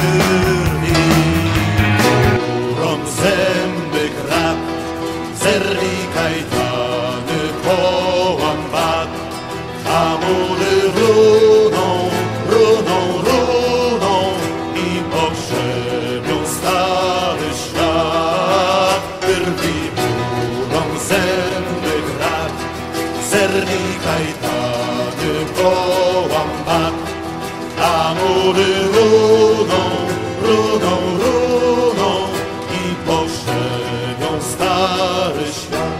wyrwij. Zęby krab, zerwij kajtany, połam bat, runą, runą, runą i pogrzebią stary ślad. Wyrwij murom zęby krab, zerwij kajtany, połam a mury stary świat.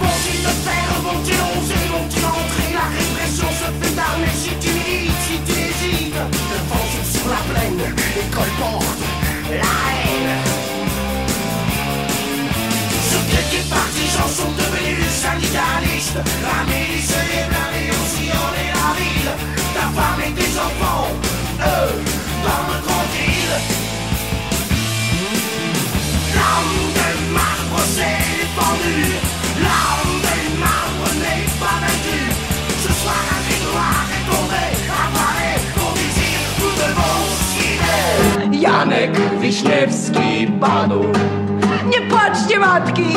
Faut-il le faire, vont-ils oser, vont-ils entrer La répression se fait d'armer si tu milites, si tu hésites. Le vent sur la plaine, et colporte la haine. Ceux qui étaient partisans sont devenus syndicalistes. La Janek Wiśniewski padł. Nie płaczcie matki!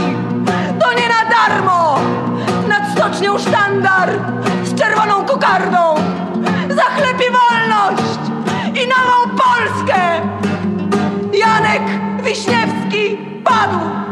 To nie na darmo! Nad stocznią sztandar z czerwoną kokardą! Za chleb i wolność! I nową Polskę! Janek Wiśniewski padł!